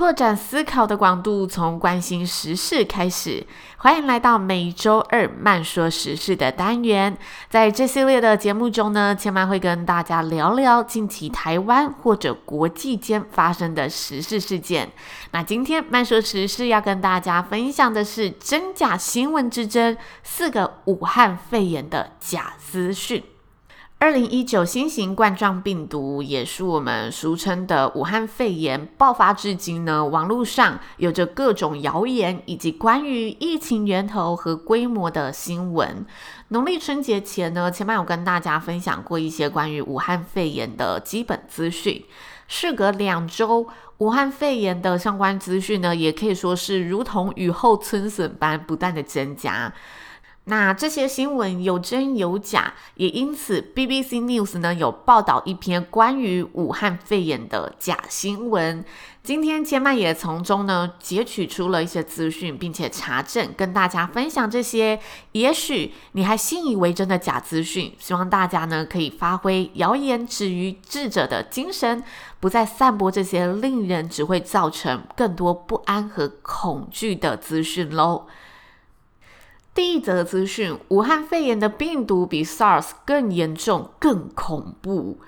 拓展思考的广度，从关心时事开始。欢迎来到每周二慢说时事的单元。在这系列的节目中呢，千万会跟大家聊聊近期台湾或者国际间发生的时事事件。那今天慢说时事要跟大家分享的是真假新闻之争，四个武汉肺炎的假资讯。二零一九新型冠状病毒，也是我们俗称的武汉肺炎，爆发至今呢，网络上有着各种谣言以及关于疫情源头和规模的新闻。农历春节前呢，前面有跟大家分享过一些关于武汉肺炎的基本资讯。事隔两周，武汉肺炎的相关资讯呢，也可以说是如同雨后春笋般不断的增加。那这些新闻有真有假，也因此 BBC News 呢有报道一篇关于武汉肺炎的假新闻。今天千曼也从中呢截取出了一些资讯，并且查证，跟大家分享这些也许你还信以为真的假资讯。希望大家呢可以发挥谣言止于智者的精神，不再散播这些令人只会造成更多不安和恐惧的资讯喽。第一则资讯：武汉肺炎的病毒比 SARS 更严重、更恐怖。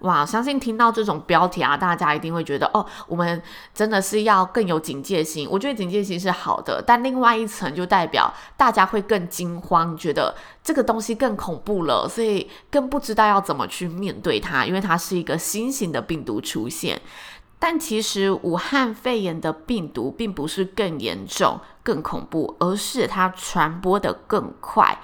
哇，相信听到这种标题啊，大家一定会觉得哦，我们真的是要更有警戒心。我觉得警戒心是好的，但另外一层就代表大家会更惊慌，觉得这个东西更恐怖了，所以更不知道要怎么去面对它，因为它是一个新型的病毒出现。但其实武汉肺炎的病毒并不是更严重、更恐怖，而是它传播得更快。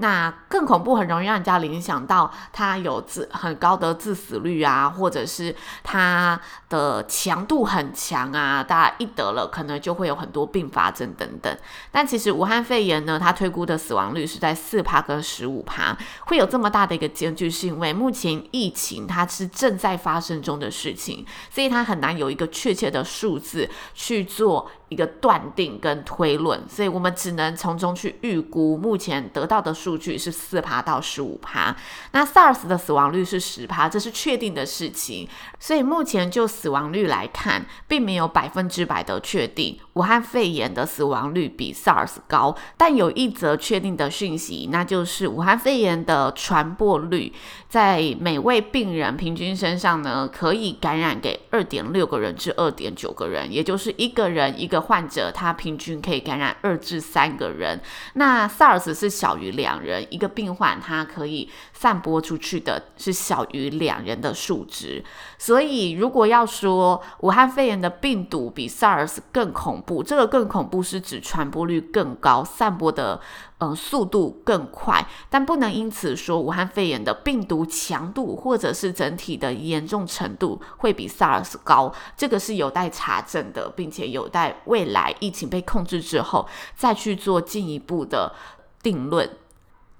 那更恐怖，很容易让人家联想到它有致很高的致死率啊，或者是它的强度很强啊，大家一得了可能就会有很多并发症等等。但其实武汉肺炎呢，它推估的死亡率是在四趴跟十五趴，会有这么大的一个间距，是因为目前疫情它是正在发生中的事情，所以它很难有一个确切的数字去做一个断定跟推论，所以我们只能从中去预估，目前得到的数据是四趴到十五趴。那 SARS 的死亡率是十趴，这是确定的事情。所以目前就死亡率来看，并没有百分之百的确定武汉肺炎的死亡率比 SARS 高。但有一则确定的讯息，那就是武汉肺炎的传播率在每位病人平均身上呢，可以感染给二点六个人至二点九个人，也就是一个人一个。患者他平均可以感染二至三个人，那 SARS 是小于两人，一个病患他可以散播出去的是小于两人的数值。所以如果要说武汉肺炎的病毒比 SARS 更恐怖，这个更恐怖是指传播率更高，散播的。嗯，速度更快，但不能因此说武汉肺炎的病毒强度或者是整体的严重程度会比 SARS 高，这个是有待查证的，并且有待未来疫情被控制之后再去做进一步的定论。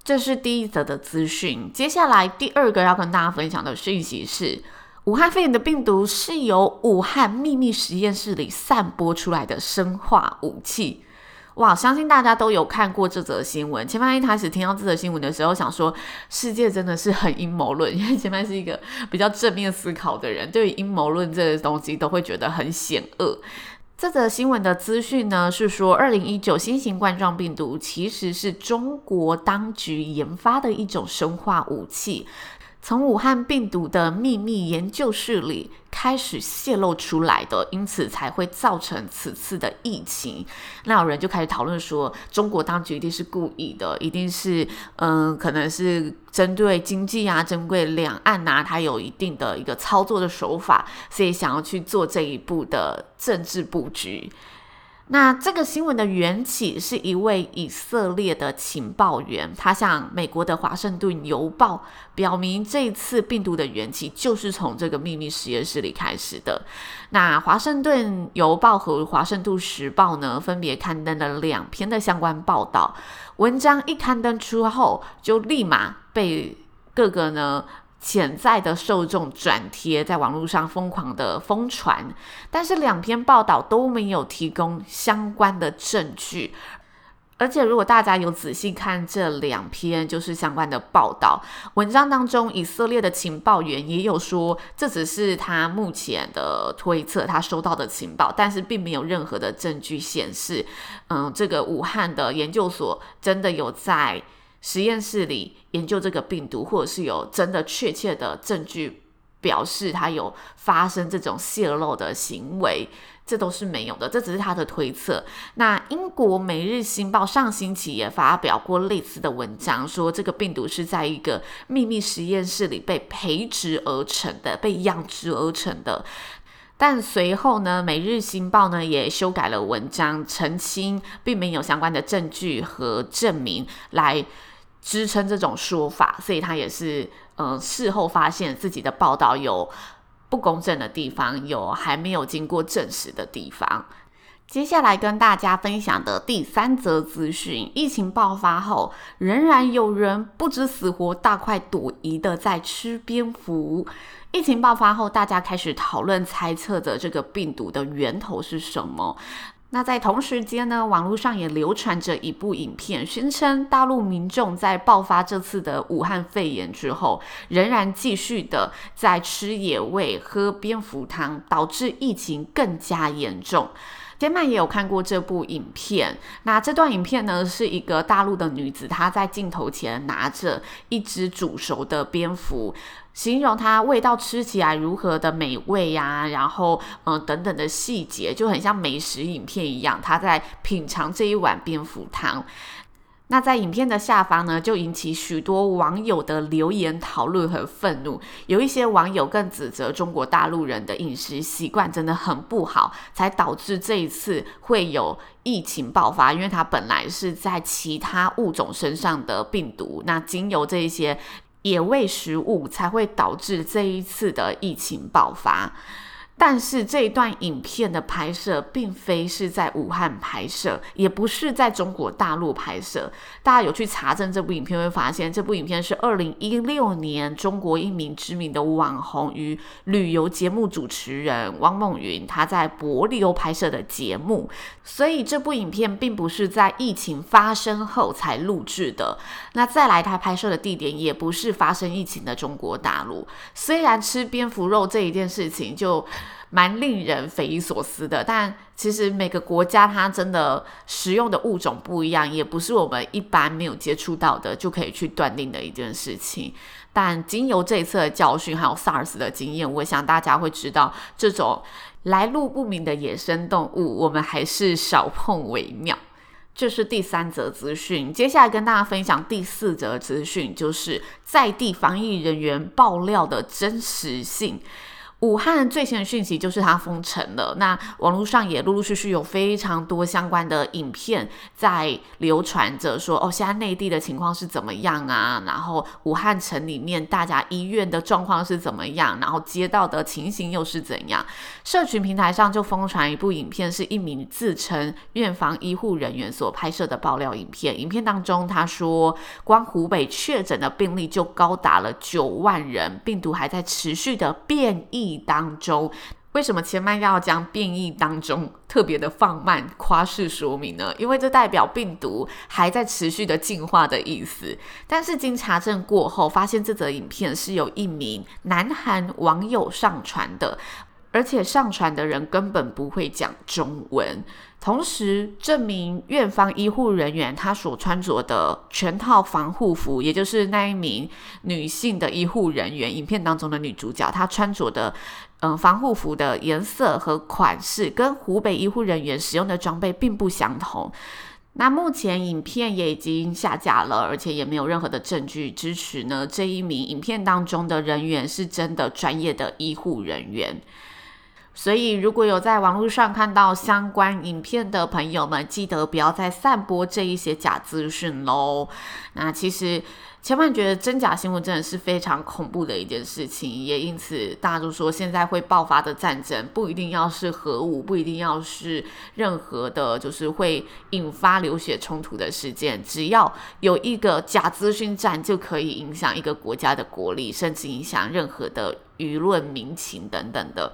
这是第一则的资讯。接下来第二个要跟大家分享的讯息是，武汉肺炎的病毒是由武汉秘密实验室里散播出来的生化武器。哇，相信大家都有看过这则新闻。千曼一开始听到这则新闻的时候，想说世界真的是很阴谋论，因为千曼是一个比较正面思考的人，对于阴谋论这个东西都会觉得很险恶。这则新闻的资讯呢，是说二零一九新型冠状病毒其实是中国当局研发的一种生化武器。从武汉病毒的秘密研究室里开始泄露出来的，因此才会造成此次的疫情。那有人就开始讨论说，中国当局一定是故意的，一定是嗯，可能是针对经济啊，针对两岸呐，它有一定的一个操作的手法，所以想要去做这一步的政治布局。那这个新闻的缘起是一位以色列的情报员，他向美国的《华盛顿邮报》表明，这次病毒的缘起就是从这个秘密实验室里开始的。那《华盛顿邮报》和《华盛顿时报》呢，分别刊登了两篇的相关报道。文章一刊登出后，就立马被各个呢。潜在的受众转贴在网络上疯狂的疯传，但是两篇报道都没有提供相关的证据。而且，如果大家有仔细看这两篇就是相关的报道，文章当中以色列的情报员也有说，这只是他目前的推测，他收到的情报，但是并没有任何的证据显示，嗯，这个武汉的研究所真的有在。实验室里研究这个病毒，或者是有真的确切的证据表示它有发生这种泄漏的行为，这都是没有的，这只是他的推测。那英国《每日新报》上星期也发表过类似的文章，说这个病毒是在一个秘密实验室里被培植而成的，被养殖而成的。但随后呢，《每日新报》呢也修改了文章，澄清并没有相关的证据和证明来。支撑这种说法，所以他也是，嗯、事后发现自己的报道有不公正的地方，有还没有经过证实的地方。接下来跟大家分享的第三则资讯：疫情爆发后，仍然有人不知死活、大快朵颐的在吃蝙蝠。疫情爆发后，大家开始讨论、猜测着这个病毒的源头是什么。那在同时间呢，网络上也流传着一部影片，宣称大陆民众在爆发这次的武汉肺炎之后，仍然继续的在吃野味、喝蝙蝠汤，导致疫情更加严重。天曼也有看过这部影片，那这段影片呢，是一个大陆的女子，她在镜头前拿着一只煮熟的蝙蝠，形容它味道吃起来如何的美味呀、然后嗯等等的细节，就很像美食影片一样，她在品尝这一碗蝙蝠汤。那在影片的下方呢，就引起许多网友的留言讨论和愤怒。有一些网友更指责中国大陆人的饮食习惯真的很不好，才导致这一次会有疫情爆发。因为它本来是在其他物种身上的病毒，那经由这一些野味食物才会导致这一次的疫情爆发。但是这一段影片的拍摄并非是在武汉拍摄，也不是在中国大陆拍摄。大家有去查证这部影片，会发现这部影片是二零一六年中国一名知名的网红与旅游节目主持人汪梦云他在帛琉拍摄的节目。所以这部影片并不是在疫情发生后才录制的。那再来，他拍摄的地点也不是发生疫情的中国大陆。虽然吃蝙蝠肉这一件事情就蛮令人匪夷所思的，但其实每个国家它真的食用的物种不一样，也不是我们一般没有接触到的就可以去断定的一件事情。但经由这一次的教训，还有 SARS 的经验，我想大家会知道，这种来路不明的野生动物，我们还是少碰为妙。这是第三则资讯，接下来跟大家分享第四则资讯，就是在地防疫人员爆料的真实性。武汉最新的讯息就是它封城了，那网络上也陆陆续续有非常多相关的影片在流传着，说哦，现在内地的情况是怎么样啊？然后武汉城里面大家医院的状况是怎么样？然后街道的情形又是怎样？社群平台上就疯传一部影片，是一名自称院方医护人员所拍摄的爆料影片。影片当中他说，光湖北确诊的病例就高达了九万人，病毒还在持续的变异。当中，为什么千万要将变异当中特别的放慢夸式说明呢？因为这代表病毒还在持续的进化的意思。但是经查证过后，发现这则影片是由一名南韩网友上传的。而且上传的人根本不会讲中文，同时这名院方医护人员他所穿着的全套防护服，也就是那一名女性的医护人员，影片当中的女主角，她穿着的嗯防护服的颜色和款式，跟湖北医护人员使用的装备并不相同。那目前影片也已经下架了，而且也没有任何的证据支持呢，这一名影片当中的人员是真的专业的医护人员。所以，如果有在网络上看到相关影片的朋友们，记得不要再散播这一些假资讯喽。那其实，千万觉得真假新闻真的是非常恐怖的一件事情，也因此大家都说，现在会爆发的战争不一定要是核武，不一定要是任何的，就是会引发流血冲突的事件，只要有一个假资讯战，就可以影响一个国家的国力，甚至影响任何的舆论民情等等的。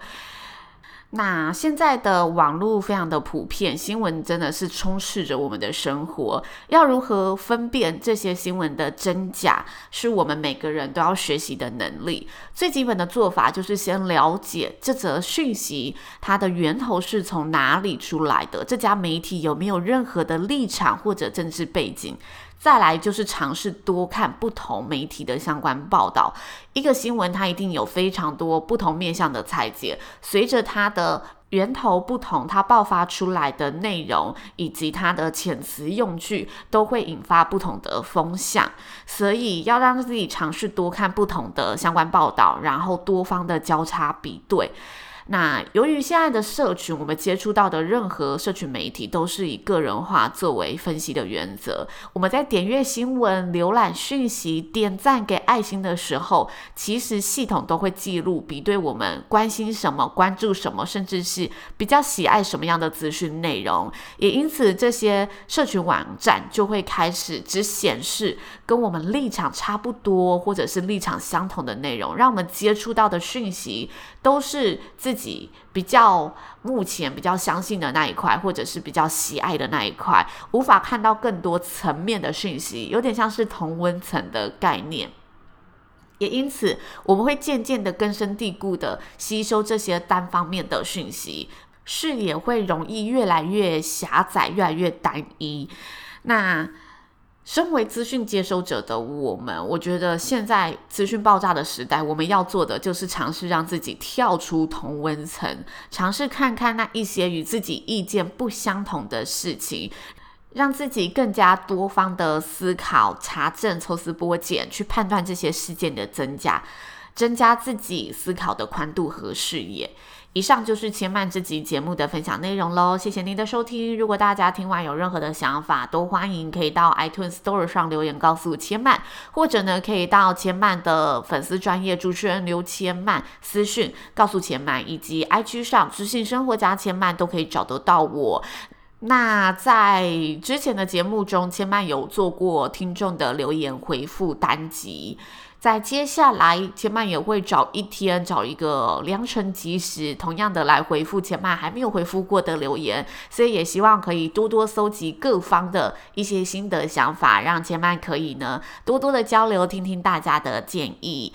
那现在的网络非常的普遍，新闻真的是充斥着我们的生活。要如何分辨这些新闻的真假，是我们每个人都要学习的能力。最基本的做法就是先了解这则讯息它的源头是从哪里出来的，这家媒体有没有任何的立场或者政治背景。再来就是尝试多看不同媒体的相关报道。一个新闻它一定有非常多不同面向的裁剪，随着它的源头不同，它爆发出来的内容以及它的遣词用句都会引发不同的风向。所以要让自己尝试多看不同的相关报道，然后多方的交叉比对。那由于现在的社群，我们接触到的任何社群媒体都是以个人化作为分析的原则。我们在点阅新闻、浏览讯息、点赞给爱心的时候，其实系统都会记录、比对我们关心什么、关注什么，甚至是比较喜爱什么样的资讯内容。也因此，这些社群网站就会开始只显示跟我们立场差不多，或者是立场相同的内容，让我们接触到的讯息都是自己。自己比较目前比较相信的那一块，或者是比较喜爱的那一块，无法看到更多层面的讯息，有点像是同温层的概念。也因此，我们会渐渐的根深蒂固的吸收这些单方面的讯息，视野会容易越来越狭窄，越来越单一。那身为资讯接收者的我们，我觉得现在资讯爆炸的时代，我们要做的就是尝试让自己跳出同温层，尝试看看那一些与自己意见不相同的事情，让自己更加多方的思考、查证、抽丝剥茧，去判断这些事件的真假，增加自己思考的宽度和视野。以上就是千曼这集节目的分享内容喽，谢谢您的收听。如果大家听完有任何的想法，都欢迎可以到 iTunes Store 上留言告诉千曼，或者呢可以到千曼的粉丝专业主持人刘千曼私讯告诉千曼，以及 IG 上知性生活家千曼都可以找得到我。那在之前的节目中，千曼有做过听众的留言回复单集。在接下来，千曼也会找一天，找一个良辰吉时，同样的来回复千曼还没有回复过的留言。所以也希望可以多多搜集各方的一些心得想法，让千曼可以呢多多的交流，听听大家的建议。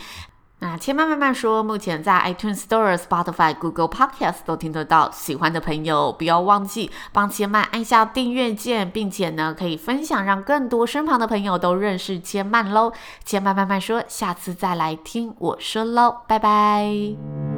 那千嫚慢慢说，目前在 iTunes Store、Spotify、Google Podcast 都听得到。喜欢的朋友不要忘记帮千曼按下订阅键，并且呢可以分享，让更多身旁的朋友都认识千曼喽。千曼慢慢说，下次再来听我说喽，拜拜。